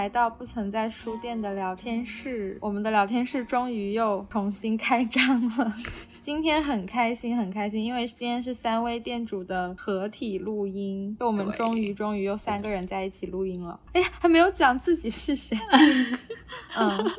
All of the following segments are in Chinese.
来到不曾在书店的聊天室。我们的聊天室终于又重新开张了，今天很开心，很开心，因为今天是三位店主的合体录音，就我们终于终于又三个人在一起录音了。哎呀，还没有讲自己是谁。嗯，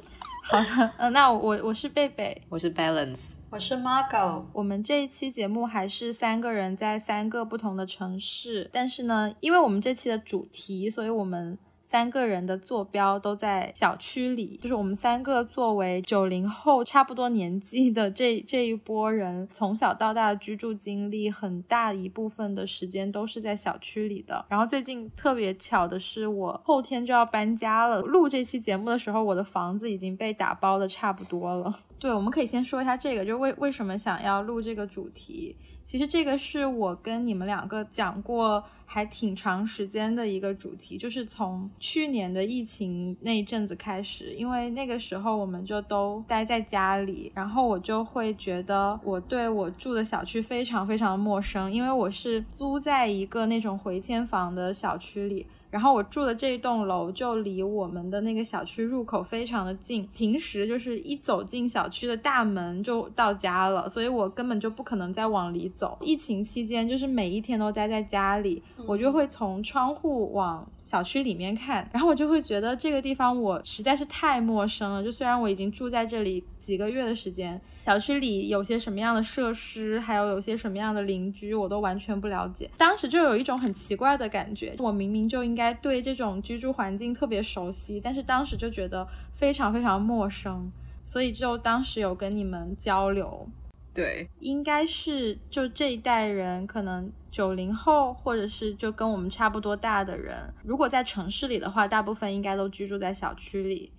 好的，嗯，那我我是贝贝，我是 Balance，我是 Margo。我们这一期节目还是三个人在三个不同的城市，但是呢，因为我们这期的主题，所以我们。三个人的坐标都在小区里，就是我们三个作为九零后差不多年纪的这这一波人，从小到大的居住经历很大一部分的时间都是在小区里的。然后最近特别巧的是，我后天就要搬家了。录这期节目的时候，我的房子已经被打包的差不多了。对，我们可以先说一下这个，就是为为什么想要录这个主题。其实这个是我跟你们两个讲过。还挺长时间的一个主题，就是从去年的疫情那一阵子开始，因为那个时候我们就都待在家里，然后我就会觉得我对我住的小区非常非常的陌生，因为我是租在一个那种回迁房的小区里。然后我住的这一栋楼就离我们的那个小区入口非常的近，平时就是一走进小区的大门就到家了，所以我根本就不可能再往里走。疫情期间就是每一天都待在家里，我就会从窗户往。小区里面看，然后我就会觉得这个地方我实在是太陌生了。就虽然我已经住在这里几个月的时间，小区里有些什么样的设施，还有有些什么样的邻居，我都完全不了解。当时就有一种很奇怪的感觉，我明明就应该对这种居住环境特别熟悉，但是当时就觉得非常非常陌生，所以就当时有跟你们交流。对，应该是就这一代人，可能九零后，或者是就跟我们差不多大的人，如果在城市里的话，大部分应该都居住在小区里。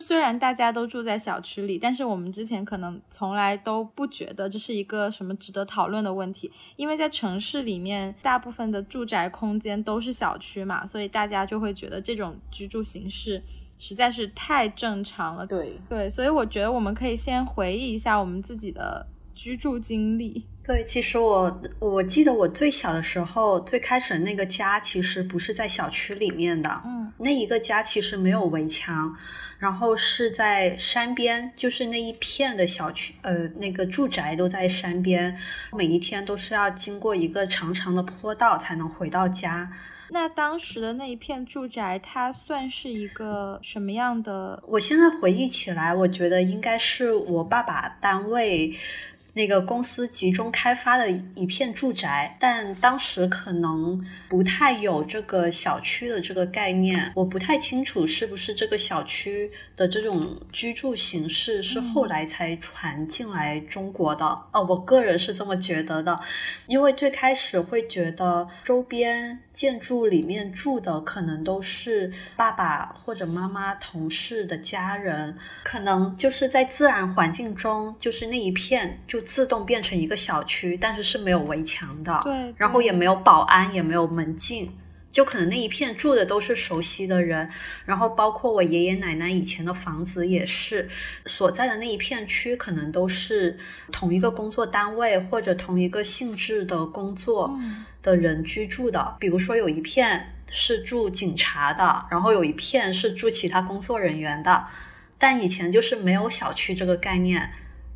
虽然大家都住在小区里，但是我们之前可能从来都不觉得这是一个什么值得讨论的问题，因为在城市里面，大部分的住宅空间都是小区嘛，所以大家就会觉得这种居住形式。实在是太正常了，对对，所以我觉得我们可以先回忆一下我们自己的居住经历。对，其实我我记得我最小的时候，最开始那个家其实不是在小区里面的，嗯，那一个家其实没有围墙，然后是在山边，就是那一片的小区，呃，那个住宅都在山边，每一天都是要经过一个长长的坡道才能回到家。那当时的那一片住宅，它算是一个什么样的？我现在回忆起来，我觉得应该是我爸爸单位。那个公司集中开发的一片住宅，但当时可能不太有这个小区的这个概念，我不太清楚是不是这个小区的这种居住形式是后来才传进来中国的。哦，我个人是这么觉得的，因为最开始会觉得周边建筑里面住的可能都是爸爸或者妈妈同事的家人，可能就是在自然环境中，就是那一片就。自动变成一个小区，但是是没有围墙的，对，然后也没有保安，也没有门禁，就可能那一片住的都是熟悉的人，然后包括我爷爷奶奶以前的房子也是，所在的那一片区可能都是同一个工作单位或者同一个性质的工作的人居住的，比如说有一片是住警察的，然后有一片是住其他工作人员的，但以前就是没有小区这个概念。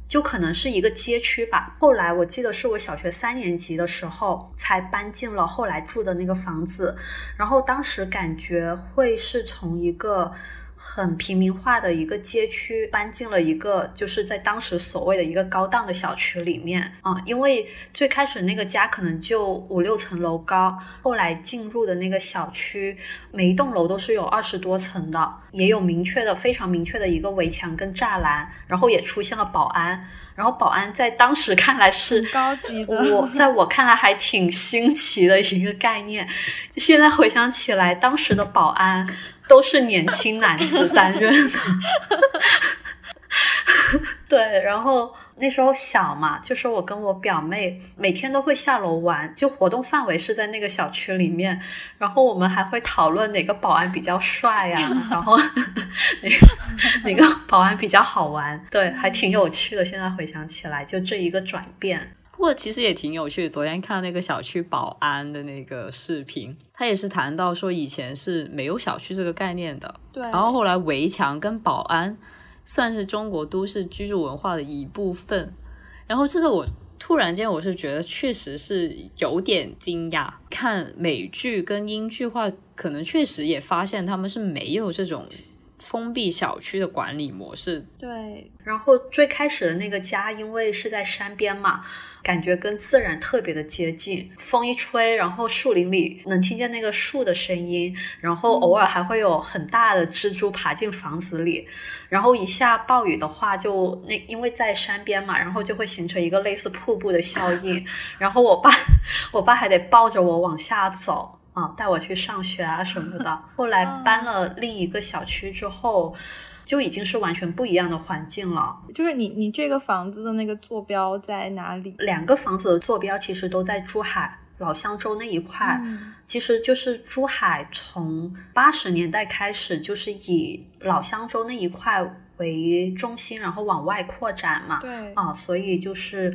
就可能是一个街区吧。后来我记得是我小学三年级的时候才搬进了后来住的那个房子，然后当时感觉会是从一个。很平民化的一个街区，搬进了一个就是在当时所谓的一个高档的小区里面啊，因为最开始那个家可能就五六层楼高，后来进入的那个小区，每一栋楼都是有二十多层的，也有明确的非常明确的一个围墙跟栅栏，然后也出现了保安。然后保安在当时看来是高级的，我在我看来还挺新奇的一个概念。现在回想起来，当时的保安都是年轻男子 担任的。对，然后。那时候小嘛，就是我跟我表妹每天都会下楼玩，就活动范围是在那个小区里面。然后我们还会讨论哪个保安比较帅呀，然后哪个哪个保安比较好玩，对，还挺有趣的。现在回想起来，就这一个转变。不过其实也挺有趣，昨天看那个小区保安的那个视频，他也是谈到说以前是没有小区这个概念的，对，然后后来围墙跟保安算是中国都市居住文化的一部分，然后这个我。突然间，我是觉得确实是有点惊讶。看美剧跟英剧话，可能确实也发现他们是没有这种封闭小区的管理模式。对，然后最开始的那个家，因为是在山边嘛。感觉跟自然特别的接近，风一吹，然后树林里能听见那个树的声音，然后偶尔还会有很大的蜘蛛爬进房子里，然后一下暴雨的话，就那因为在山边嘛，然后就会形成一个类似瀑布的效应，然后我爸我爸还得抱着我往下走啊，带我去上学啊什么的。后来搬了另一个小区之后。就已经是完全不一样的环境了。就是你你这个房子的那个坐标在哪里？两个房子的坐标其实都在珠海老乡洲那一块。其实就是珠海从八十年代开始就是以老乡洲那一块为中心，然后往外扩展嘛。对啊，所以就是。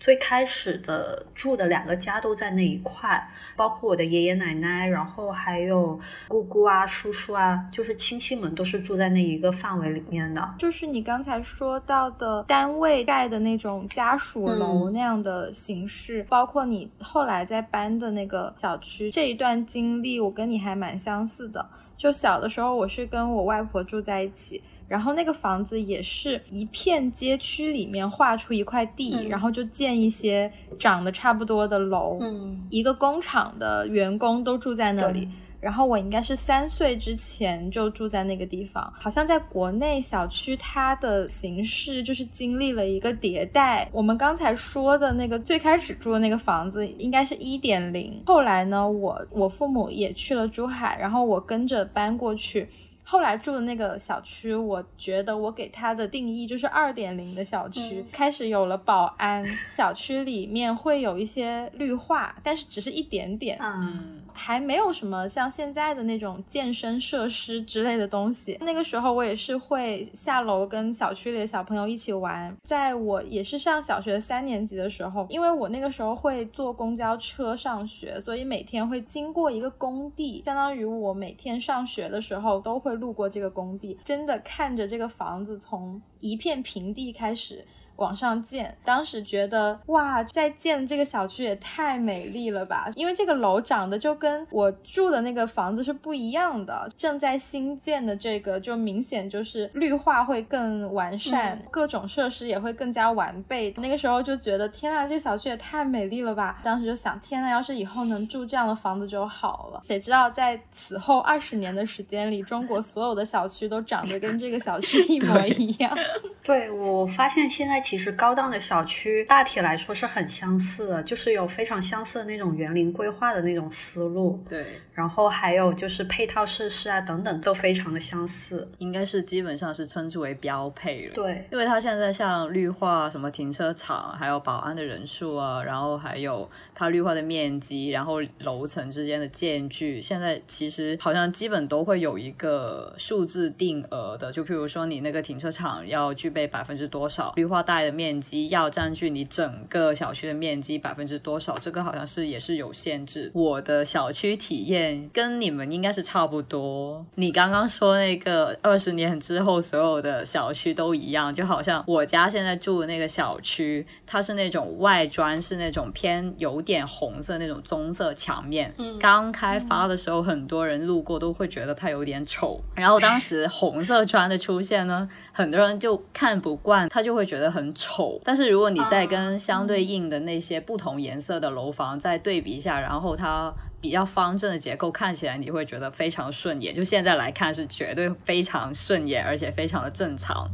最开始的住的两个家都在那一块，包括我的爷爷奶奶，然后还有姑姑啊、叔叔啊，就是亲戚们都是住在那一个范围里面的。就是你刚才说到的单位盖的那种家属楼那样的形式，包括你后来在搬的那个小区，这一段经历我跟你还蛮相似的。就小的时候，我是跟我外婆住在一起。然后那个房子也是一片街区里面划出一块地，然后就建一些长得差不多的楼。嗯，一个工厂的员工都住在那里。然后我应该是三岁之前就住在那个地方。好像在国内小区它的形式就是经历了一个迭代。我们刚才说的那个最开始住的那个房子应该是一点零。后来呢，我我父母也去了珠海，然后我跟着搬过去。后来住的那个小区，我觉得我给它的定义就是二点零的小区，开始有了保安，小区里面会有一些绿化，但是只是一点点，嗯，还没有什么像现在的那种健身设施之类的东西。那个时候我也是会下楼跟小区里的小朋友一起玩，在我也是上小学三年级的时候，因为我那个时候会坐公交车上学，所以每天会经过一个工地，相当于我每天上学的时候都会。路过这个工地，真的看着这个房子从一片平地开始。往上建，当时觉得哇，在建这个小区也太美丽了吧！因为这个楼长得就跟我住的那个房子是不一样的。正在新建的这个，就明显就是绿化会更完善，各种设施也会更加完备。那个时候就觉得天啊，这个小区也太美丽了吧！当时就想，天呐，要是以后能住这样的房子就好了。谁知道在此后二十年的时间里，中国所有的小区都长得跟这个小区一模一样。对我发现现在。其实高档的小区大体来说是很相似的，就是有非常相似的那种园林规划的那种思路。对，然后还有就是配套设施啊等等都非常的相似，应该是基本上是称之为标配了。对，因为它现在像绿化、什么停车场，还有保安的人数啊，然后还有它绿化的面积，然后楼层之间的间距，现在其实好像基本都会有一个数字定额的。就譬如说你那个停车场要具备百分之多少绿化带。的面积要占据你整个小区的面积百分之多少？这个好像是也是有限制。我的小区体验跟你们应该是差不多。你刚刚说那个二十年之后所有的小区都一样，就好像我家现在住的那个小区，它是那种外砖是那种偏有点红色那种棕色墙面。刚开发的时候，很多人路过都会觉得它有点丑。然后当时红色砖的出现呢，很多人就看不惯，他就会觉得很。丑，但是如果你再跟相对应的那些不同颜色的楼房再对比一下，然后它比较方正的结构看起来，你会觉得非常顺眼。就现在来看是绝对非常顺眼，而且非常的正常。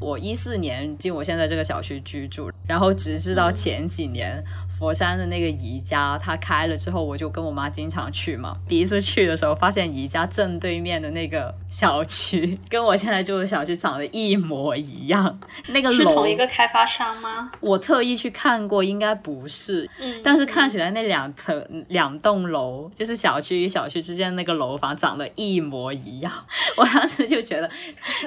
我一四年进我现在这个小区居住，然后直至到前几年佛山的那个宜家它开了之后，我就跟我妈经常去嘛。第一次去的时候，发现宜家正对面的那个小区跟我现在住的小区长得一模一样。那个楼是同一个开发商吗？我特意去看过，应该不是。嗯，但是看起来那两层两栋楼，就是小区与小区之间那个楼房长得一模一样。我当时就觉得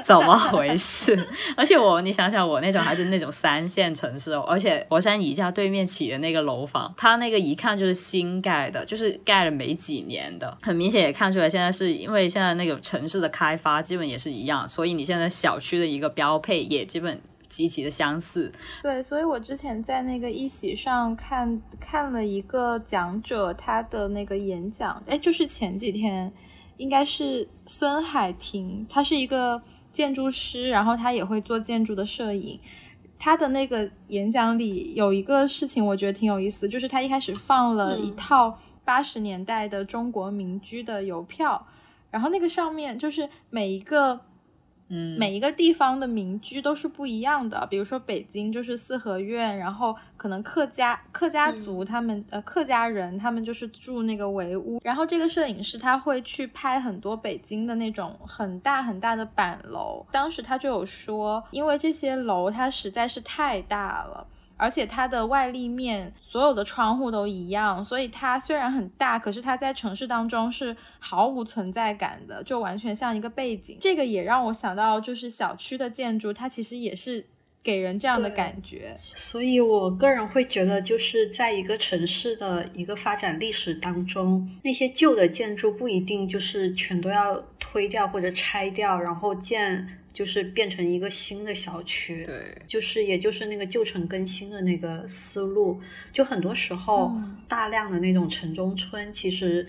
怎么回事？而且我，你想想，我那种还是那种三线城市，哦，而且佛山宜家对面起的那个楼房，它那个一看就是新盖的，就是盖了没几年的，很明显也看出来，现在是因为现在那个城市的开发基本也是一样，所以你现在小区的一个标配也基本。极其的相似，对，所以我之前在那个一席上看看了一个讲者他的那个演讲，哎，就是前几天，应该是孙海婷，他是一个建筑师，然后他也会做建筑的摄影，他的那个演讲里有一个事情我觉得挺有意思，就是他一开始放了一套八十年代的中国民居的邮票，然后那个上面就是每一个。嗯，每一个地方的民居都是不一样的。比如说北京就是四合院，然后可能客家客家族他们呃客家人他们就是住那个围屋。然后这个摄影师他会去拍很多北京的那种很大很大的板楼。当时他就有说，因为这些楼它实在是太大了。而且它的外立面所有的窗户都一样，所以它虽然很大，可是它在城市当中是毫无存在感的，就完全像一个背景。这个也让我想到，就是小区的建筑，它其实也是给人这样的感觉。所以我个人会觉得，就是在一个城市的一个发展历史当中，那些旧的建筑不一定就是全都要推掉或者拆掉，然后建。就是变成一个新的小区，对，就是也就是那个旧城更新的那个思路，就很多时候大量的那种城中村，其实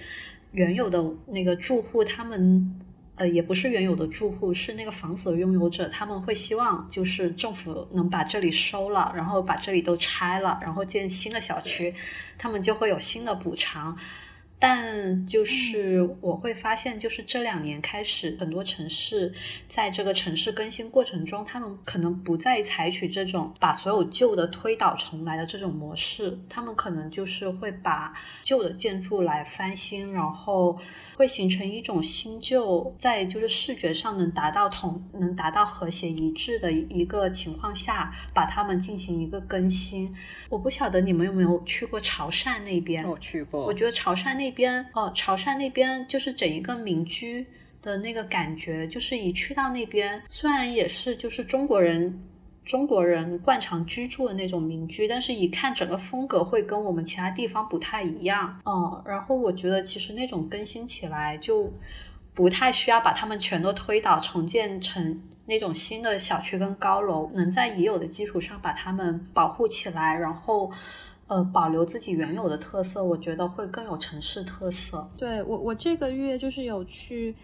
原有的那个住户他们，呃，也不是原有的住户，是那个房子的拥有者，他们会希望就是政府能把这里收了，然后把这里都拆了，然后建新的小区，他们就会有新的补偿。但就是我会发现，就是这两年开始，很多城市在这个城市更新过程中，他们可能不再采取这种把所有旧的推倒重来的这种模式，他们可能就是会把旧的建筑来翻新，然后会形成一种新旧在就是视觉上能达到同能达到和谐一致的一个情况下，把它们进行一个更新。我不晓得你们有没有去过潮汕那边？我去过，我觉得潮汕那。边哦，潮汕那边就是整一个民居的那个感觉，就是一去到那边，虽然也是就是中国人中国人惯常居住的那种民居，但是一看整个风格会跟我们其他地方不太一样。嗯，然后我觉得其实那种更新起来就不太需要把它们全都推倒重建成那种新的小区跟高楼，能在已有的基础上把它们保护起来，然后。呃，保留自己原有的特色，我觉得会更有城市特色。对我，我这个月就是有去。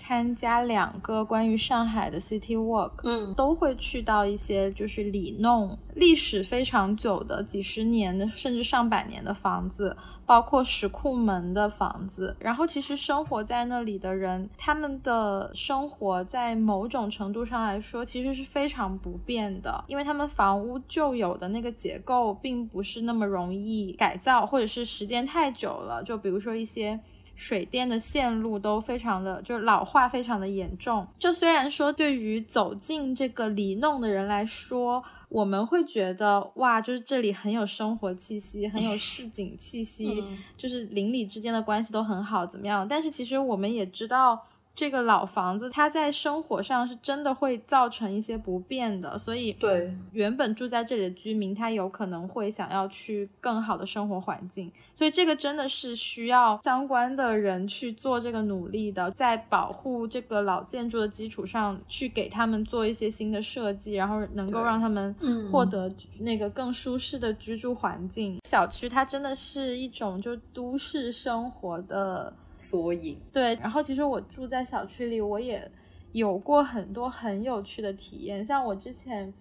参加两个关于上海的 City Walk，嗯，都会去到一些就是里弄历史非常久的几十年的甚至上百年的房子，包括石库门的房子。然后其实生活在那里的人，他们的生活在某种程度上来说其实是非常不便的，因为他们房屋旧有的那个结构并不是那么容易改造，或者是时间太久了，就比如说一些。水电的线路都非常的，就是老化非常的严重。就虽然说对于走进这个里弄的人来说，我们会觉得哇，就是这里很有生活气息，很有市井气息，就是邻里之间的关系都很好，怎么样？但是其实我们也知道。这个老房子，它在生活上是真的会造成一些不便的，所以对原本住在这里的居民，他有可能会想要去更好的生活环境，所以这个真的是需要相关的人去做这个努力的，在保护这个老建筑的基础上，去给他们做一些新的设计，然后能够让他们获得那个更舒适的居住环境。小区它真的是一种就都市生活的。缩影对，然后其实我住在小区里，我也有过很多很有趣的体验。像我之前，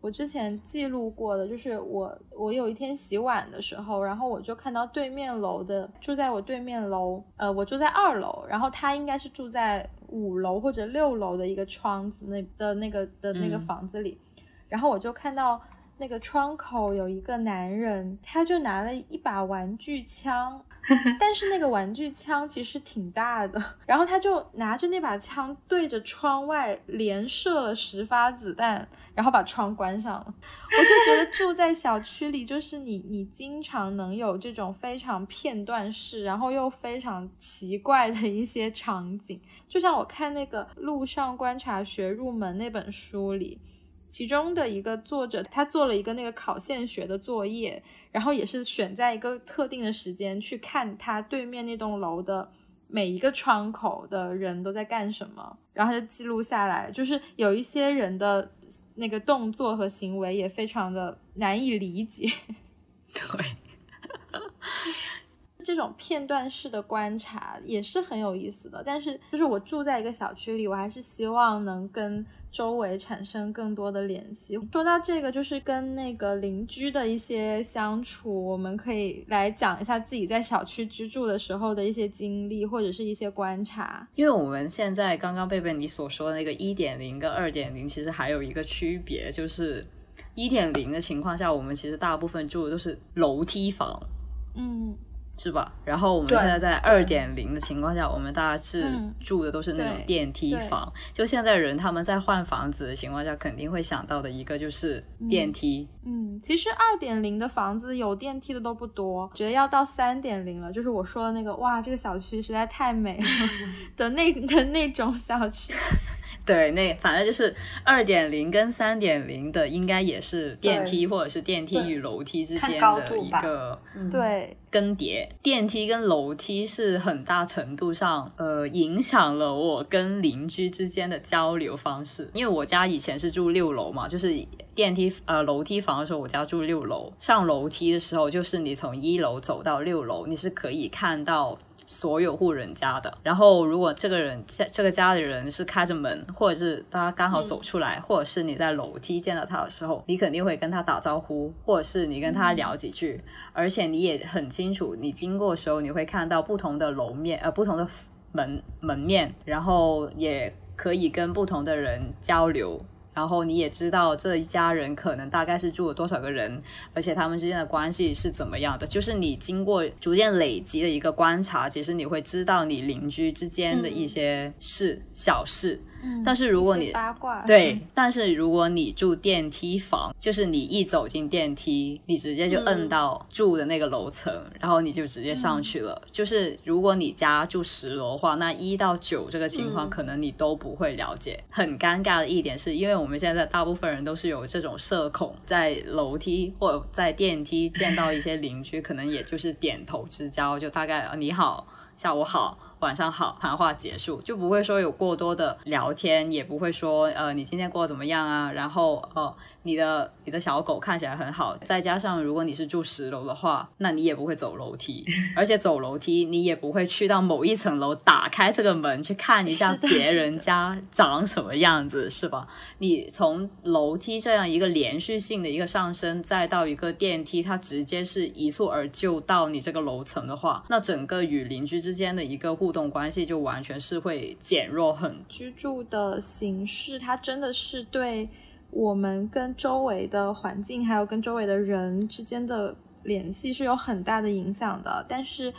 我之前记录过的，就是我我有一天洗碗的时候，然后我就看到对面楼的住在我对面楼，呃，我住在二楼，然后他应该是住在五楼或者六楼的一个窗子那的那个的那个房子里，然后我就看到。那个窗口有一个男人，他就拿了一把玩具枪，但是那个玩具枪其实挺大的，然后他就拿着那把枪对着窗外连射了十发子弹，然后把窗关上了。我就觉得住在小区里，就是你你经常能有这种非常片段式，然后又非常奇怪的一些场景，就像我看那个《路上观察学入门》那本书里。其中的一个作者，他做了一个那个考线学的作业，然后也是选在一个特定的时间去看他对面那栋楼的每一个窗口的人都在干什么，然后他就记录下来。就是有一些人的那个动作和行为也非常的难以理解。对。这种片段式的观察也是很有意思的，但是就是我住在一个小区里，我还是希望能跟周围产生更多的联系。说到这个，就是跟那个邻居的一些相处，我们可以来讲一下自己在小区居住的时候的一些经历或者是一些观察。因为我们现在刚刚贝贝你所说的那个一点零跟二点零，其实还有一个区别，就是一点零的情况下，我们其实大部分住的都是楼梯房，嗯。是吧？然后我们现在在二点零的情况下，我们大家是住的都是那种电梯房。就现在人他们在换房子的情况下，肯定会想到的一个就是电梯。嗯，其实二点零的房子有电梯的都不多，觉得要到三点零了，就是我说的那个哇，这个小区实在太美了 的那的那种小区。对，那反正就是二点零跟三点零的，应该也是电梯或者是电梯与楼梯之间的一个嗯对更迭。电梯跟楼梯是很大程度上呃影响了我跟邻居之间的交流方式，因为我家以前是住六楼嘛，就是电梯呃楼梯房的时候，我家住六楼，上楼梯的时候就是你从一楼走到六楼，你是可以看到。所有户人家的，然后如果这个人在这个家里人是开着门，或者是他刚好走出来，或者是你在楼梯见到他的时候，你肯定会跟他打招呼，或者是你跟他聊几句，而且你也很清楚，你经过的时候你会看到不同的楼面，呃，不同的门门面，然后也可以跟不同的人交流。然后你也知道这一家人可能大概是住了多少个人，而且他们之间的关系是怎么样的。就是你经过逐渐累积的一个观察，其实你会知道你邻居之间的一些事小事。但是如果你八卦对，但是如果你住电梯房，就是你一走进电梯，你直接就摁到住的那个楼层，然后你就直接上去了。就是如果你家住十楼的话，那一到九这个情况可能你都不会了解。很尴尬的一点是，因为我们现在大部分人都是有这种社恐，在楼梯或者在电梯见到一些邻居，可能也就是点头之交，就大概你好，下午好。晚上好，谈话结束就不会说有过多的聊天，也不会说呃你今天过得怎么样啊？然后呃你的你的小狗看起来很好。再加上如果你是住十楼的话，那你也不会走楼梯，而且走楼梯你也不会去到某一层楼打开这个门去看一下别人家长什么样子，是吧？你从楼梯这样一个连续性的一个上升，再到一个电梯，它直接是一蹴而就到你这个楼层的话，那整个与邻居之间的一个互动关系就完全是会减弱很。居住的形式，它真的是对我们跟周围的环境，还有跟周围的人之间的联系是有很大的影响的。但是，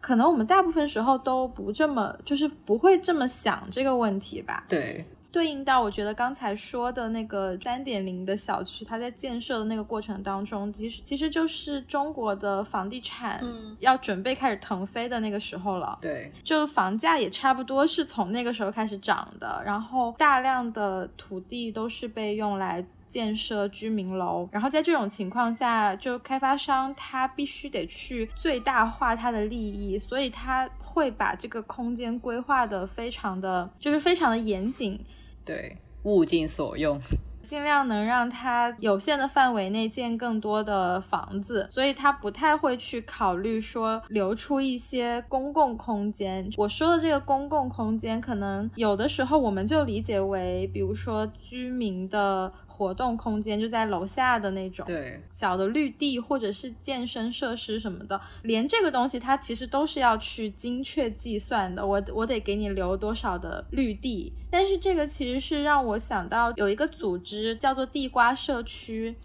可能我们大部分时候都不这么，就是不会这么想这个问题吧？对。对应到我觉得刚才说的那个三点零的小区，它在建设的那个过程当中，其实其实就是中国的房地产要准备开始腾飞的那个时候了。对，就房价也差不多是从那个时候开始涨的，然后大量的土地都是被用来建设居民楼，然后在这种情况下，就开发商他必须得去最大化他的利益，所以他会把这个空间规划的非常的就是非常的严谨。对，物尽所用，尽量能让它有限的范围内建更多的房子，所以他不太会去考虑说留出一些公共空间。我说的这个公共空间，可能有的时候我们就理解为，比如说居民的。活动空间就在楼下的那种，对，小的绿地或者是健身设施什么的，连这个东西它其实都是要去精确计算的。我我得给你留多少的绿地，但是这个其实是让我想到有一个组织叫做地瓜社区。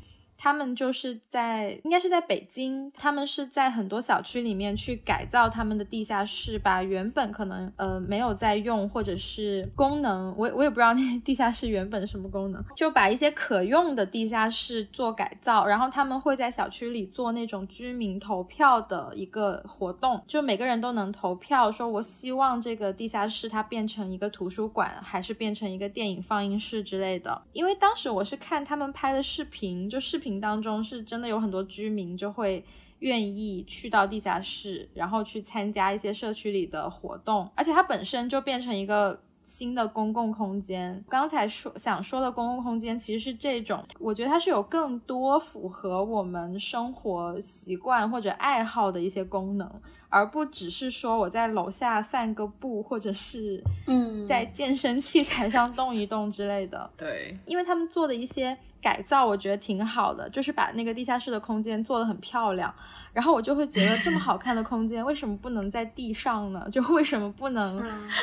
他们就是在应该是在北京，他们是在很多小区里面去改造他们的地下室，把原本可能呃没有在用或者是功能，我我也不知道那地下室原本什么功能，就把一些可用的地下室做改造，然后他们会在小区里做那种居民投票的一个活动，就每个人都能投票，说我希望这个地下室它变成一个图书馆，还是变成一个电影放映室之类的。因为当时我是看他们拍的视频，就视频当中是真的有很多居民就会愿意去到地下室，然后去参加一些社区里的活动，而且它本身就变成一个。新的公共空间，刚才说想说的公共空间其实是这种，我觉得它是有更多符合我们生活习惯或者爱好的一些功能，而不只是说我在楼下散个步，或者是嗯，在健身器材上动一动之类的。对，因为他们做的一些改造，我觉得挺好的，就是把那个地下室的空间做得很漂亮。然后我就会觉得，这么好看的空间，为什么不能在地上呢？就为什么不能，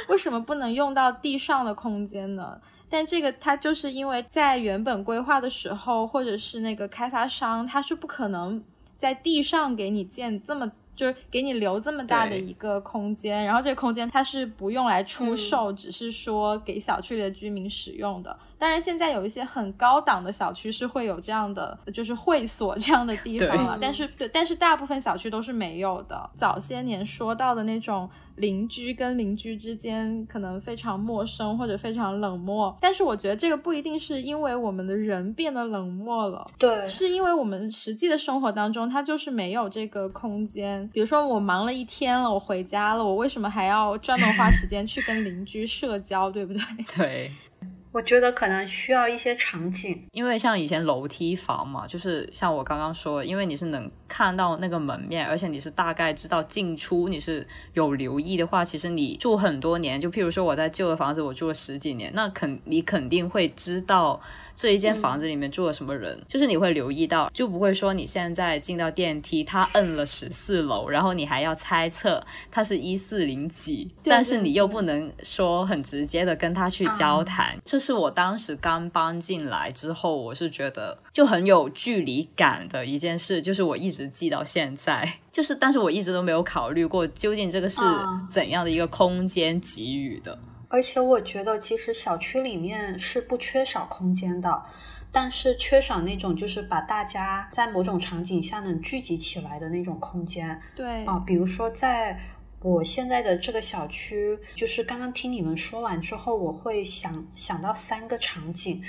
为什么不能用到地上的空间呢？但这个它就是因为在原本规划的时候，或者是那个开发商，他是不可能在地上给你建这么。就是给你留这么大的一个空间，然后这个空间它是不用来出售，只是说给小区里的居民使用的。当然，现在有一些很高档的小区是会有这样的，就是会所 这样的地方了。但是，对，但是大部分小区都是没有的。早些年说到的那种邻居跟邻居之间可能非常陌生或者非常冷漠，但是我觉得这个不一定是因为我们的人变得冷漠了，对，是因为我们实际的生活当中它就是没有这个空间。比如说，我忙了一天了，我回家了，我为什么还要专门花时间去跟邻居社交，对不对？对。我觉得可能需要一些场景，因为像以前楼梯房嘛，就是像我刚刚说，因为你是能看到那个门面，而且你是大概知道进出，你是有留意的话，其实你住很多年，就譬如说我在旧的房子，我住了十几年，那肯你肯定会知道这一间房子里面住了什么人，就是你会留意到，就不会说你现在进到电梯，他摁了十四楼，然后你还要猜测他是一四零几，但是你又不能说很直接的跟他去交谈，就是。是我当时刚搬进来之后，我是觉得就很有距离感的一件事，就是我一直记到现在，就是但是我一直都没有考虑过究竟这个是怎样的一个空间给予的。而且我觉得其实小区里面是不缺少空间的，但是缺少那种就是把大家在某种场景下能聚集起来的那种空间。对啊，比如说在。我现在的这个小区，就是刚刚听你们说完之后，我会想想到三个场景。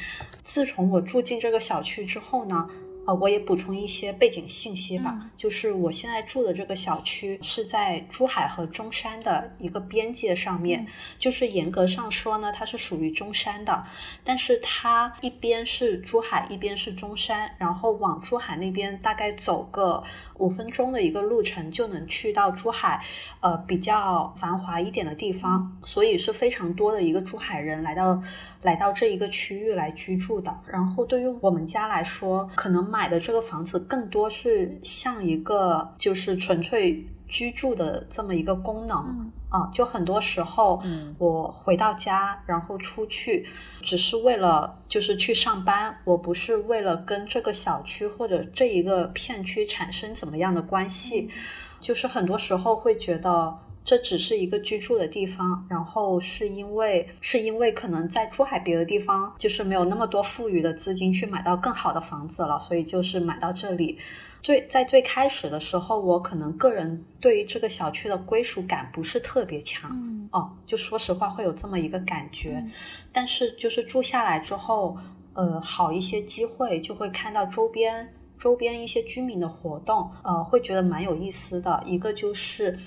自从我住进这个小区之后呢。呃，我也补充一些背景信息吧，就是我现在住的这个小区是在珠海和中山的一个边界上面，就是严格上说呢，它是属于中山的，但是它一边是珠海，一边是中山，然后往珠海那边大概走个五分钟的一个路程就能去到珠海，呃，比较繁华一点的地方，所以是非常多的一个珠海人来到。来到这一个区域来居住的，然后对于我们家来说，可能买的这个房子更多是像一个就是纯粹居住的这么一个功能啊，就很多时候我回到家，然后出去，只是为了就是去上班，我不是为了跟这个小区或者这一个片区产生怎么样的关系，就是很多时候会觉得。这只是一个居住的地方，然后是因为是因为可能在珠海别的地方就是没有那么多富裕的资金去买到更好的房子了，所以就是买到这里。最在最开始的时候，我可能个人对于这个小区的归属感不是特别强，哦，就说实话会有这么一个感觉。但是就是住下来之后，呃，好一些机会就会看到周边周边一些居民的活动，呃，会觉得蛮有意思的。一个就是。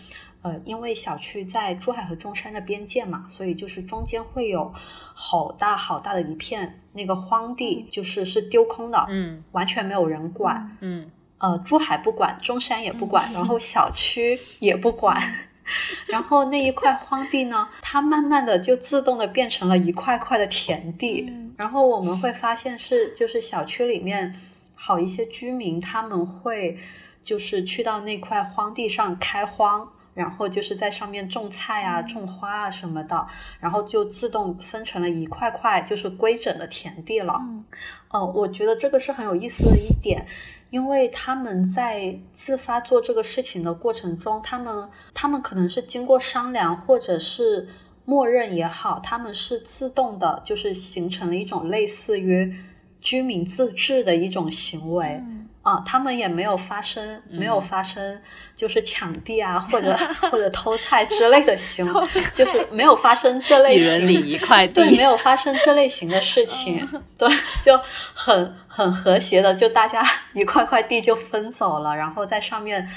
呃，因为小区在珠海和中山的边界嘛，所以就是中间会有好大好大的一片那个荒地，就是是丢空的，嗯，完全没有人管，嗯，呃，珠海不管，中山也不管，然后小区也不管，然后那一块荒地呢，它慢慢的就自动的变成了一块块的田地，然后我们会发现是就是小区里面好一些居民他们会就是去到那块荒地上开荒。然后就是在上面种菜啊、种花啊什么的，然后就自动分成了一块块就是规整的田地了。嗯，呃，我觉得这个是很有意思的一点，因为他们在自发做这个事情的过程中，他们他们可能是经过商量，或者是默认也好，他们是自动的，就是形成了一种类似于居民自治的一种行为。嗯啊，他们也没有发生，没有发生就是抢地啊，或者 或者偷菜之类的行为，就是没有发生这类一人领型，一块对，没，有发生这类型的事 情，对，就很很和谐的，就大家一块块地就分走了，然后在上面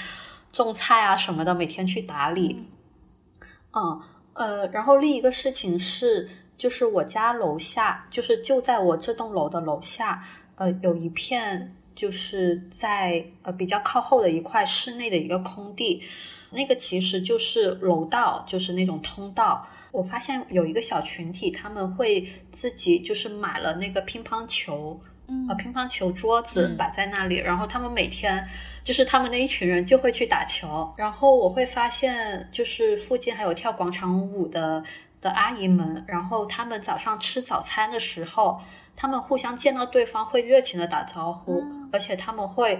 种菜啊什么的，每天去打理。嗯呃，然后另一个事情是，就是我家楼下，就是就在我这栋楼的楼下，呃，有一片就是在呃比较靠后的一块室内的一个空地，那个其实就是楼道，就是那种通道。我发现有一个小群体，他们会自己就是买了那个乒乓球。嗯呃，乒乓球桌子嗯摆在那里，然后他们每天就是他们那一群人就会去打球，然后我会发现就是附近还有跳广场舞的的阿姨们，然后他们早上吃早餐的时候，他们互相见到对方会热情的打招呼，嗯而且他们会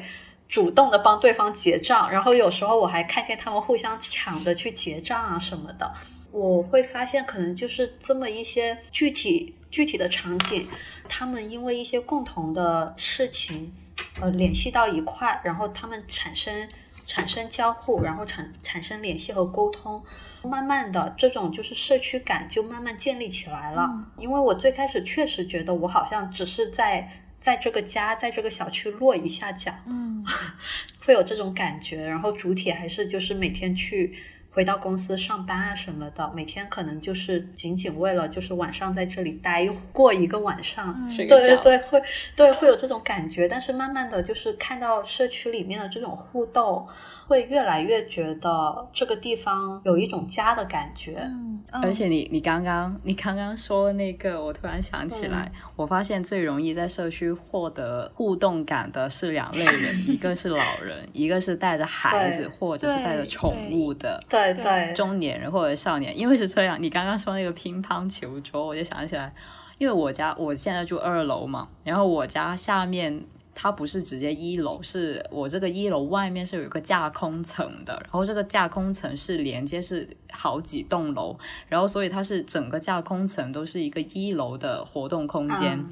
主动的帮对方结账，然后有时候我还看见他们互相抢着去结账啊什么的。我会发现，可能就是这么一些具体具体的场景，他们因为一些共同的事情，呃，联系到一块，然后他们产生产生交互，然后产产生联系和沟通，慢慢的这种就是社区感就慢慢建立起来了。嗯因为我最开始确实觉得我好像只是在在这个家，在这个小区落一下脚，嗯。会有这种感觉，然后主体还是就是每天去回到公司上班啊什么的，每天可能就是仅仅为了就是晚上在这里待过一个晚上。对对对，会对会有这种感觉，但是慢慢的就是看到社区里面的这种互动，会越来越觉得这个地方有一种家的感觉。嗯，而且你你刚刚你刚刚说那个，我突然想起来，我发现最容易在社区获得互动感的是两类人，一个是老人，一个是带着孩子或者是带着宠物的。对对对，中年人或者少年，因为是这样。你刚刚说那个乒乓球桌，我就想起来，因为我家我现在住二楼嘛，然后我家下面它不是直接一楼，是我这个一楼外面是有一个架空层的，然后这个架空层是连接是好几栋楼，然后所以它是整个架空层都是一个一楼的活动空间。嗯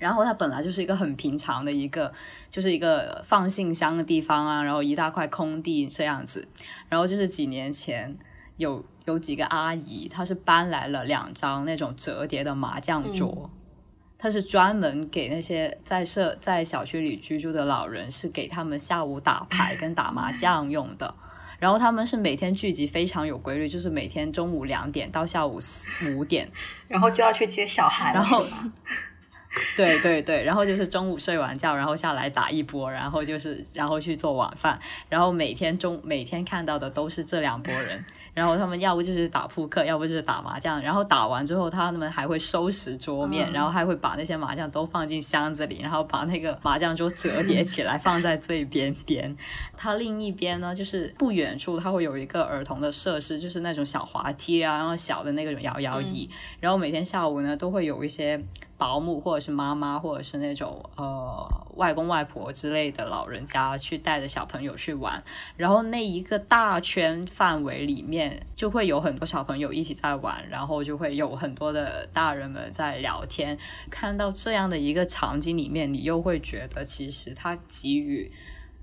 然后它本来就是一个很平常的一个，就是一个放信箱的地方啊，然后一大块空地这样子。然后就是几年前有有几个阿姨，她是搬来了两张那种折叠的麻将桌，她是专门给那些在社在小区里居住的老人，是给他们下午打牌跟打麻将用的。然后他们是每天聚集非常有规律，就是每天中午两点到下午四五点，然后就要去接小孩，然后对对对，然后就是中午睡完觉，然后下来打一波，然后就是然后去做晚饭，然后每天中每天看到的都是这两拨人，然后他们要不就是打扑克，要不就是打麻将，然后打完之后他们还会收拾桌面，嗯。然后还会把那些麻将都放进箱子里，然后把那个麻将桌折叠起来放在最边边。它另一边呢，就是不远处它会有一个儿童的设施，就是那种小滑梯啊，然后小的那种摇摇椅，然后每天下午呢都会有一些。保姆或者是妈妈，或者是那种呃外公外婆之类的老人家去带着小朋友去玩，然后那一个大圈范围里面就会有很多小朋友一起在玩，然后就会有很多的大人们在聊天。看到这样的一个场景里面，你又会觉得其实他给予。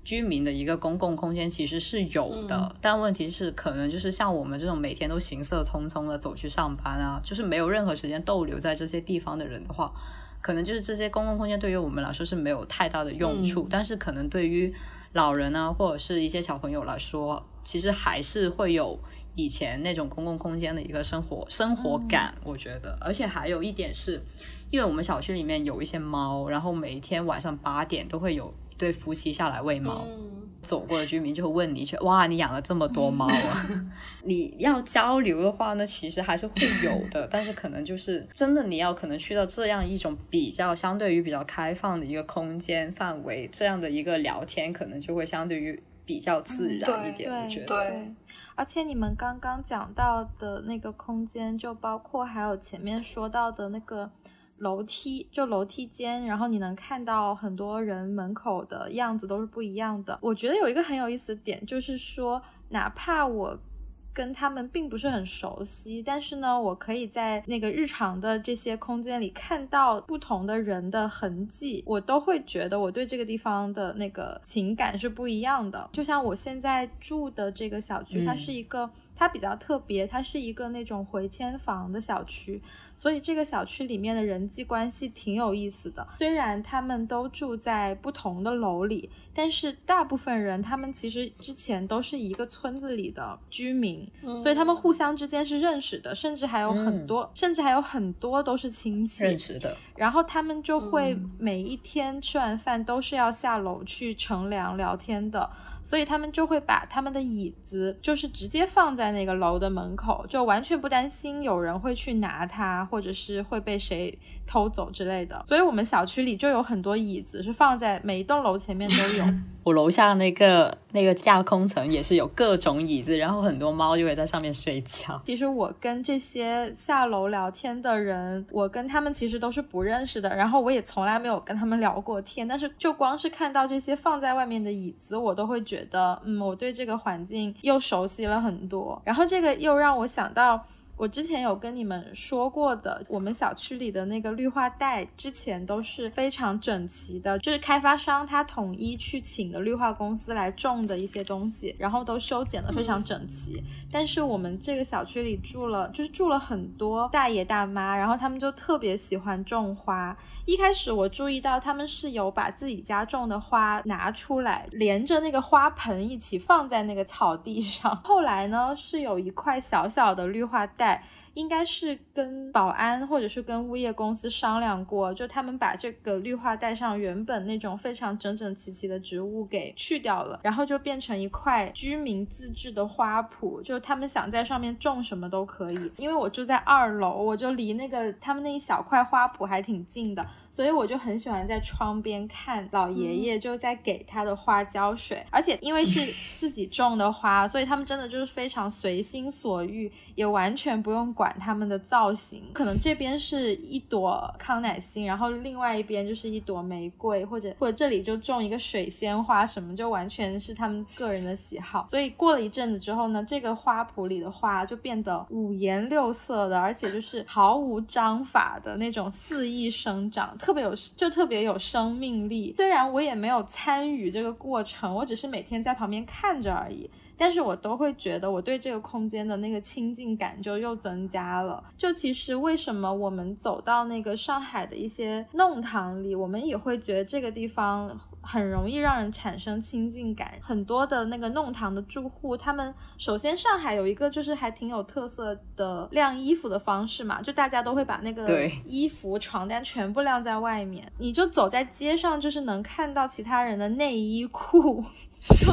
居民的一个公共空间其实是有的，但问题是，可能就是像我们这种每天都行色匆匆的走去上班啊，就是没有任何时间逗留在这些地方的人的话，可能就是这些公共空间对于我们来说是没有太大的用处，但是可能对于老人啊或者是一些小朋友来说，其实还是会有以前那种公共空间的一个生活生活感，我觉得，而且还有一点是，因为我们小区里面有一些猫，然后每一天晚上八点都会有。对夫妻下来喂猫，嗯走过的居民就会问你一句，哇，你养了这么多猫啊！你要交流的话呢，其实还是会有的，但是可能就是真的你要可能去到这样一种比较相对于比较开放的一个空间范围，这样的一个聊天可能就会相对于。比较自然一点。我觉得，而且你们刚刚讲到的那个空间，就包括还有前面说到的那个楼梯，就楼梯间，然后你能看到很多人门口的样子都是不一样的。我觉得有一个很有意思的点，就是说，哪怕我。跟他们并不是很熟悉，但是呢，我可以在那个日常的这些空间里看到不同的人的痕迹，我都会觉得我对这个地方的那个情感是不一样的。就像我现在住的这个小区，它是一个。它比较特别，它是一个那种回迁房的小区，所以这个小区里面的人际关系挺有意思的。虽然他们都住在不同的楼里，但是大部分人他们其实之前都是一个村子里的居民，所以他们互相之间是认识的，甚至还有很多，甚至还有很多都是亲戚认识的。然后他们就会每一天吃完饭都是要下楼去乘凉聊天的。所以他们就会把他们的椅子，就是直接放在那个楼的门口，就完全不担心有人会去拿它，或者是会被谁偷走之类的。所以我们小区里就有很多椅子，是放在每一栋楼前面都有。我楼下那个那个架空层也是有各种椅子，然后很多猫就会在上面睡觉。其实我跟这些下楼聊天的人，我跟他们其实都是不认识的，然后我也从来没有跟他们聊过天。但是就光是看到这些放在外面的椅子，我都会觉得，嗯，我对这个环境又熟悉了很多。然后这个又让我想到。我之前有跟你们说过的，我们小区里的那个绿化带之前都是非常整齐的，就是开发商他统一去请的绿化公司来种的一些东西，然后都修剪的非常整齐。但是我们这个小区里住了，就是住了很多大爷大妈，然后他们就特别喜欢种花。一开始我注意到他们是有把自己家种的花拿出来，连着那个花盆一起放在那个草地上。后来呢，是有一块小小的绿化带。应该是跟保安或者是跟物业公司商量过，就他们把这个绿化带上原本那种非常整整齐齐的植物给去掉了，然后就变成一块居民自制的花圃，就他们想在上面种什么都可以。因为我住在二楼，我就离那个他们那一小块花圃还挺近的。所以我就很喜欢在窗边看老爷爷就在给他的花浇水，而且因为是 自己种的花，所以他们真的就是非常随心所欲，也完全不用管他们的造型。可能这边是一朵康乃馨，然后另外一边就是一朵玫瑰，或者或者这里就种一个水仙花什么，就完全是他们个人的喜好。所以过了一阵子之后呢，这个花圃里的花就变得五颜六色的，而且就是毫无章法的那种肆意生长。特别有就特别有生命力，虽然我也没有参与这个过程，我只是每天在旁边看着而已，但是我都会觉得我对这个空间的那个亲近感就又增加了。就其实为什么我们走到那个上海的一些弄堂里，我们也会觉得这个地方。很容易让人产生亲近感。很多的那个弄堂的住户，他们首先上海有一个就是还挺有特色的晾衣服的方式嘛，就大家都会把那个衣服、床单全部晾在外面，你就走在街上，就是能看到其他人的内衣裤。就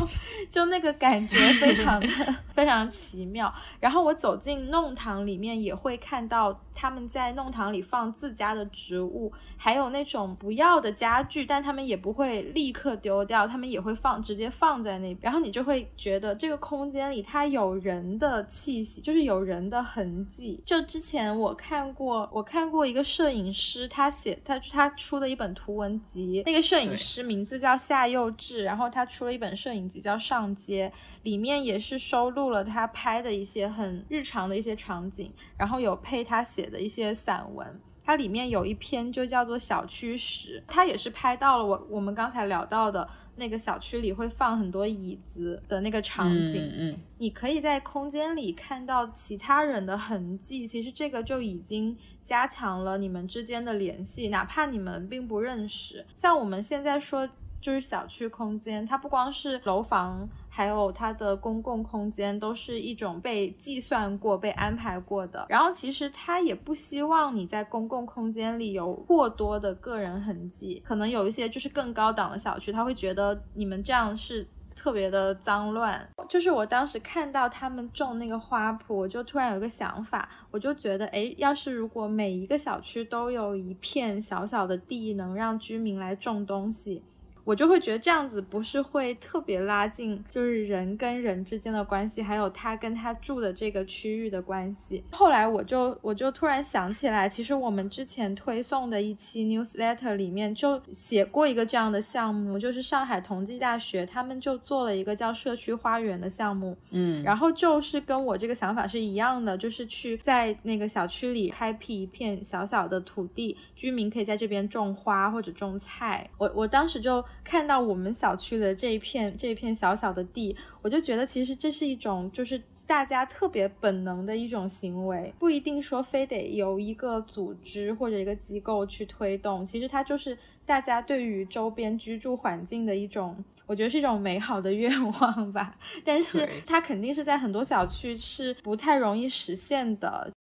就那个感觉非常的 非常奇妙，然后我走进弄堂里面也会看到他们在弄堂里放自家的植物，还有那种不要的家具，但他们也不会立刻丢掉，他们也会放直接放在那边，然后你就会觉得这个空间里它有人的气息，就是有人的痕迹。就之前我看过，我看过一个摄影师，他写他他出的一本图文集，那个摄影师名字叫夏幼志，然后他出了一本。摄影集叫上街，里面也是收录了他拍的一些很日常的一些场景，然后有配他写的一些散文。它里面有一篇就叫做小区史，它也是拍到了我我们刚才聊到的那个小区里会放很多椅子的那个场景。嗯，你可以在空间里看到其他人的痕迹，其实这个就已经加强了你们之间的联系，哪怕你们并不认识。像我们现在说。就是小区空间，它不光是楼房，还有它的公共空间，都是一种被计算过、被安排过的。然后其实它也不希望你在公共空间里有过多的个人痕迹。可能有一些就是更高档的小区，他会觉得你们这样是特别的脏乱。就是我当时看到他们种那个花圃，我就突然有一个想法，我就觉得，哎，要是如果每一个小区都有一片小小的地，能让居民来种东西。我就会觉得这样子不是会特别拉近，就是人跟人之间的关系，还有他跟他住的这个区域的关系。后来我就我就突然想起来，其实我们之前推送的一期 newsletter 里面就写过一个这样的项目，就是上海同济大学他们就做了一个叫社区花园的项目，嗯，然后就是跟我这个想法是一样的，就是去在那个小区里开辟一片小小的土地，居民可以在这边种花或者种菜。我我当时就。看到我们小区的这一片这一片小小的地，我就觉得其实这是一种就是大家特别本能的一种行为，不一定说非得由一个组织或者一个机构去推动，其实它就是大家对于周边居住环境的一种，我觉得是一种美好的愿望吧。但是它肯定是在很多小区是不太容易实现的。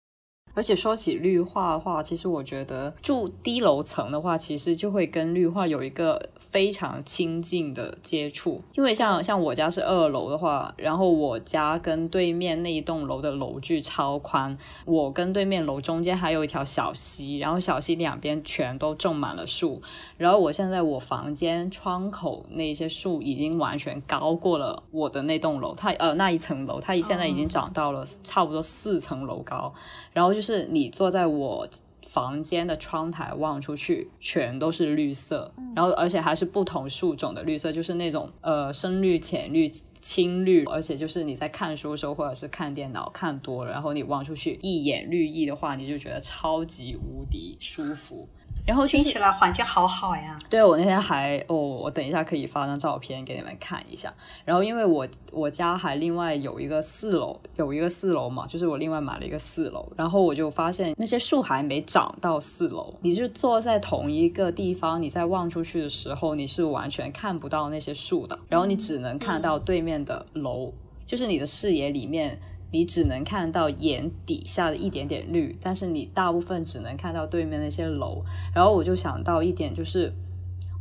而且说起绿化的话，其实我觉得住低楼层的话，其实就会跟绿化有一个非常亲近的接触。因为像像我家是二楼的话，然后我家跟对面那一栋楼的楼距超宽，我跟对面楼中间还有一条小溪，然后小溪两边全都种满了树。然后我现在我房间窗口那些树已经完全高过了我的那栋楼，它呃那一层楼，它现在已经长到了差不多四层楼高。然后就是你坐在我房间的窗台望出去，全都是绿色，然后而且还是不同树种的绿色，就是那种呃深绿、浅绿、青绿，而且就是你在看书的时候或者是看电脑看多了，然后你望出去一眼绿意的话，你就觉得超级无敌舒服。然后听起来环境好好呀。对，我那天还哦，我等一下可以发张照片给你们看一下。然后因为我我家还另外有一个四楼，有一个四楼嘛，就是我另外买了一个四楼。然后我就发现那些树还没长到四楼，你就坐在同一个地方，你在望出去的时候，你是完全看不到那些树的。然后你只能看到对面的楼，就是你的视野里面。你只能看到眼底下的一点点绿，但是你大部分只能看到对面那些楼。然后我就想到一点，就是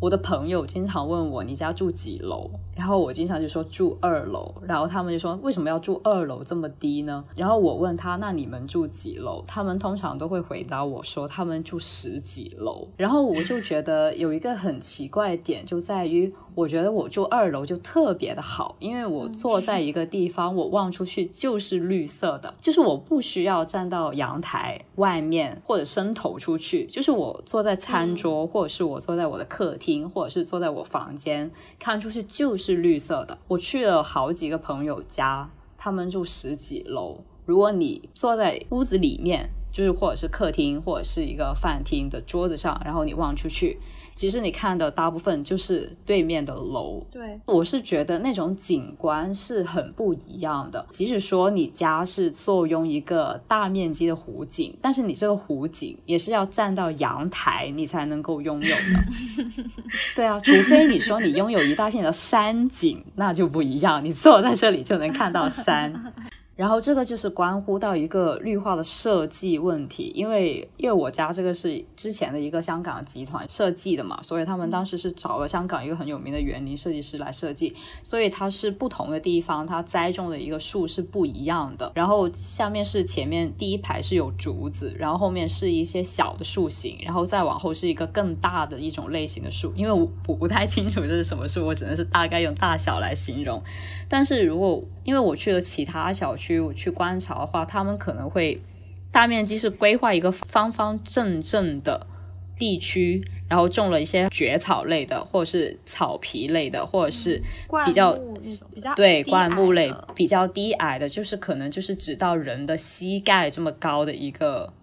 我的朋友经常问我你家住几楼，然后我经常就说住二楼，然后他们就说为什么要住二楼这么低呢？然后我问他那你们住几楼？他们通常都会回答我说他们住十几楼。然后我就觉得有一个很奇怪的点就在于。我觉得我住二楼就特别的好，因为我坐在一个地方，我望出去就是绿色的，就是我不需要站到阳台外面或者伸头出去，就是我坐在餐桌，或者是我坐在我的客厅，或者是坐在我房间，看出去就是绿色的。我去了好几个朋友家，他们住十几楼，如果你坐在屋子里面，就是或者是客厅或者是一个饭厅的桌子上，然后你望出去。其实你看的大部分就是对面的楼，对我是觉得那种景观是很不一样的。即使说你家是坐拥一个大面积的湖景，但是你这个湖景也是要站到阳台你才能够拥有的。对啊，除非你说你拥有一大片的山景，那就不一样，你坐在这里就能看到山。然后这个就是关乎到一个绿化的设计问题，因为因为我家这个是之前的一个香港集团设计的嘛，所以他们当时是找了香港一个很有名的园林设计师来设计，所以它是不同的地方，它栽种的一个树是不一样的。然后下面是前面第一排是有竹子，然后后面是一些小的树形，然后再往后是一个更大的一种类型的树。因为我我不太清楚这是什么树，我只能是大概用大小来形容。但是如果因为我去了其他小区。去去观察的话，他们可能会大面积是规划一个方方正正的地区，然后种了一些蕨草类的，或者是草皮类的，或者是比较比较对灌木类比较低矮的，就是可能就是只到人的膝盖这么高的一个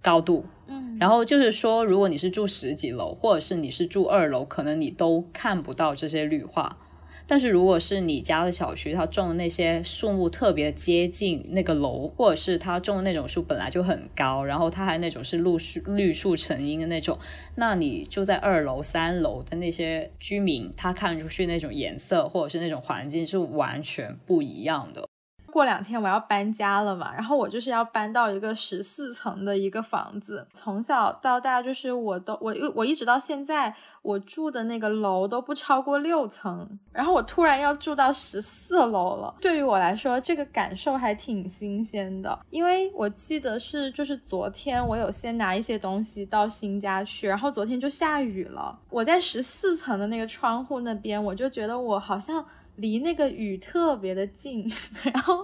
高度。嗯，然后就是说，如果你是住十几楼，或者是你是住二楼，可能你都看不到这些绿化。但是如果是你家的小区，它种的那些树木特别接近那个楼，或者是它种的那种树本来就很高，然后它还那种是绿树绿树成荫的那种，那你就在二楼、三楼的那些居民，他看出去那种颜色或者是那种环境是完全不一样的。过两天我要搬家了嘛，然后我就是要搬到一个十四层的一个房子。从小到大，就是我都我我一直到现在，我住的那个楼都不超过六层，然后我突然要住到十四楼了。对于我来说，这个感受还挺新鲜的，因为我记得是就是昨天我有先拿一些东西到新家去，然后昨天就下雨了，我在十四层的那个窗户那边，我就觉得我好像。离那个雨特别的近，然后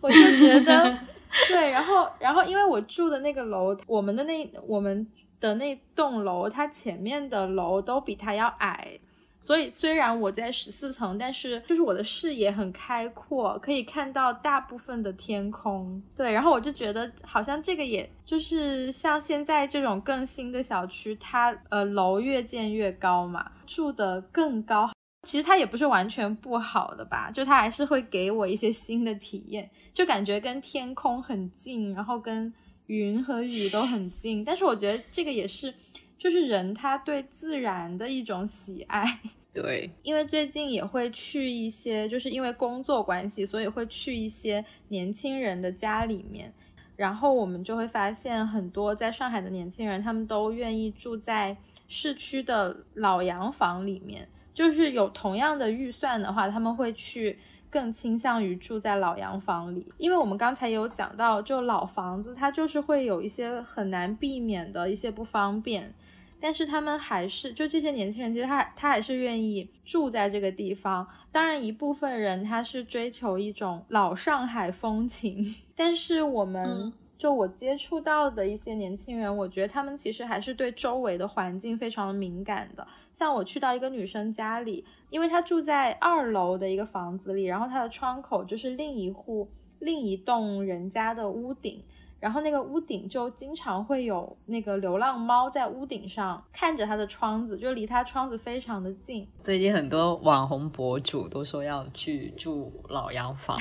我就觉得，对，然后，然后因为我住的那个楼，我们的那我们的那栋楼，它前面的楼都比它要矮，所以虽然我在十四层，但是就是我的视野很开阔，可以看到大部分的天空。对，然后我就觉得好像这个也就是像现在这种更新的小区，它呃楼越建越高嘛，住的更高。其实它也不是完全不好的吧，就它还是会给我一些新的体验，就感觉跟天空很近，然后跟云和雨都很近。但是我觉得这个也是，就是人他对自然的一种喜爱。对，因为最近也会去一些，就是因为工作关系，所以会去一些年轻人的家里面，然后我们就会发现很多在上海的年轻人，他们都愿意住在市区的老洋房里面。就是有同样的预算的话，他们会去更倾向于住在老洋房里，因为我们刚才有讲到，就老房子它就是会有一些很难避免的一些不方便，但是他们还是就这些年轻人，其实他他还是愿意住在这个地方。当然，一部分人他是追求一种老上海风情，但是我们。就我接触到的一些年轻人，我觉得他们其实还是对周围的环境非常的敏感的。像我去到一个女生家里，因为她住在二楼的一个房子里，然后她的窗口就是另一户、另一栋人家的屋顶。然后那个屋顶就经常会有那个流浪猫在屋顶上看着它的窗子，就离它窗子非常的近。最近很多网红博主都说要去住老洋房，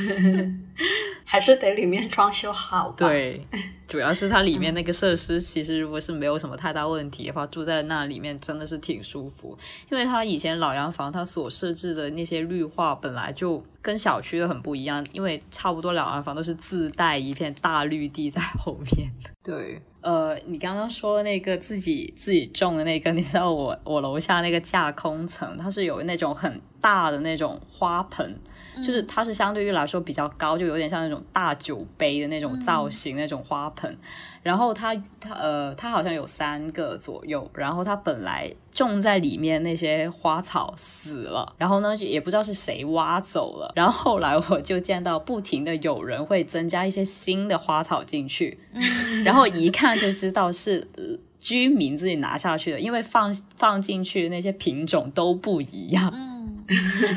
还是得里面装修好。对，主要是它里面那个设施，其实如果是没有什么太大问题的话，住在那里面真的是挺舒服。因为它以前老洋房它所设置的那些绿化本来就。跟小区的很不一样，因为差不多两洋房都是自带一片大绿地在后面的。对，呃，你刚刚说那个自己自己种的那个，你知道我我楼下那个架空层，它是有那种很大的那种花盆。就是它是相对于来说比较高，就有点像那种大酒杯的那种造型那种花盆，然后它它呃它好像有三个左右，然后它本来种在里面那些花草死了，然后呢也不知道是谁挖走了，然后后来我就见到不停的有人会增加一些新的花草进去，然后一看就知道是居民自己拿下去的，因为放放进去的那些品种都不一样。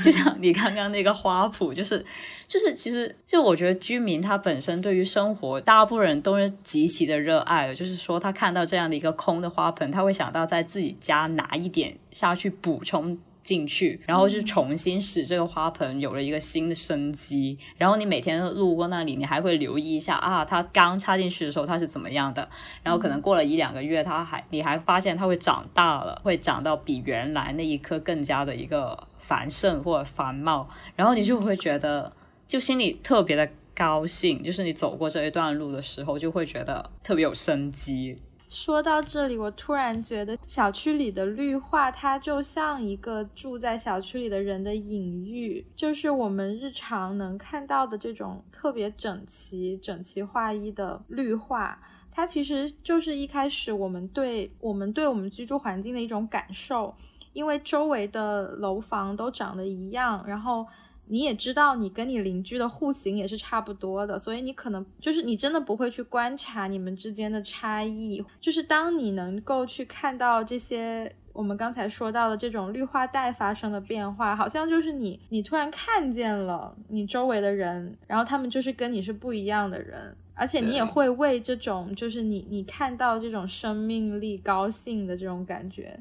就像你刚刚那个花圃，就是就是，其实就我觉得居民他本身对于生活，大部分人都是极其的热爱的。就是说，他看到这样的一个空的花盆，他会想到在自己家拿一点下去补充。进去，然后就重新使这个花盆有了一个新的生机。然后你每天路过那里，你还会留意一下啊，它刚插进去的时候它是怎么样的。然后可能过了一两个月，它还你还发现它会长大了，会长到比原来那一颗更加的一个繁盛或者繁茂。然后你就会觉得，就心里特别的高兴，就是你走过这一段路的时候，就会觉得特别有生机。说到这里，我突然觉得小区里的绿化，它就像一个住在小区里的人的隐喻，就是我们日常能看到的这种特别整齐、整齐划一的绿化，它其实就是一开始我们对我们对我们居住环境的一种感受，因为周围的楼房都长得一样，然后。你也知道，你跟你邻居的户型也是差不多的，所以你可能就是你真的不会去观察你们之间的差异。就是当你能够去看到这些我们刚才说到的这种绿化带发生的变化，好像就是你你突然看见了你周围的人，然后他们就是跟你是不一样的人，而且你也会为这种就是你你看到这种生命力高兴的这种感觉。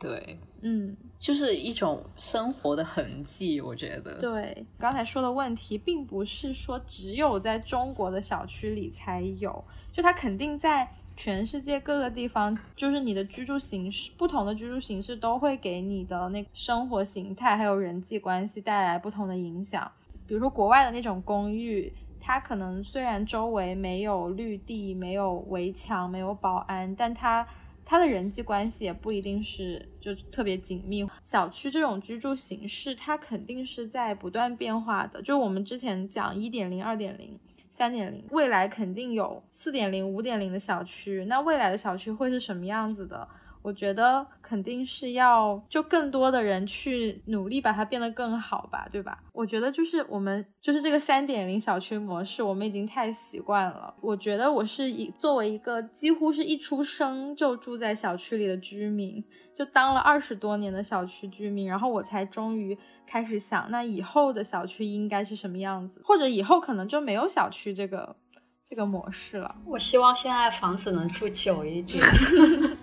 对，嗯。就是一种生活的痕迹，我觉得。对，刚才说的问题，并不是说只有在中国的小区里才有，就它肯定在全世界各个地方，就是你的居住形式，不同的居住形式都会给你的那生活形态还有人际关系带来不同的影响。比如说国外的那种公寓，它可能虽然周围没有绿地、没有围墙、没有保安，但它他的人际关系也不一定是就特别紧密。小区这种居住形式，它肯定是在不断变化的。就我们之前讲一点零、二点零、三点零，未来肯定有四点零、五点零的小区。那未来的小区会是什么样子的？我觉得肯定是要就更多的人去努力把它变得更好吧，对吧？我觉得就是我们就是这个三点零小区模式，我们已经太习惯了。我觉得我是以作为一个几乎是一出生就住在小区里的居民，就当了二十多年的小区居民，然后我才终于开始想，那以后的小区应该是什么样子，或者以后可能就没有小区这个这个模式了。我希望现在房子能住久一点。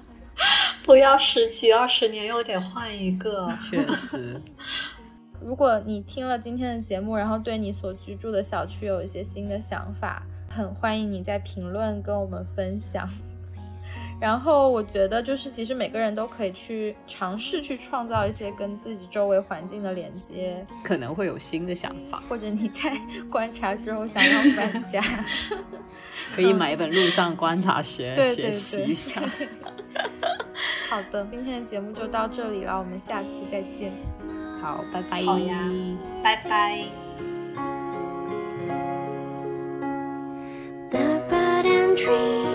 不要十几二十年又得换一个，确实。如果你听了今天的节目，然后对你所居住的小区有一些新的想法，很欢迎你在评论跟我们分享。然后我觉得，就是其实每个人都可以去尝试去创造一些跟自己周围环境的连接，可能会有新的想法，或者你在观察之后想要搬家，可以买一本《路上观察学》学习一下。好的，今天的节目就到这里了，我们下期再见。好，拜拜。好呀，拜拜。Bird on the leaf, tree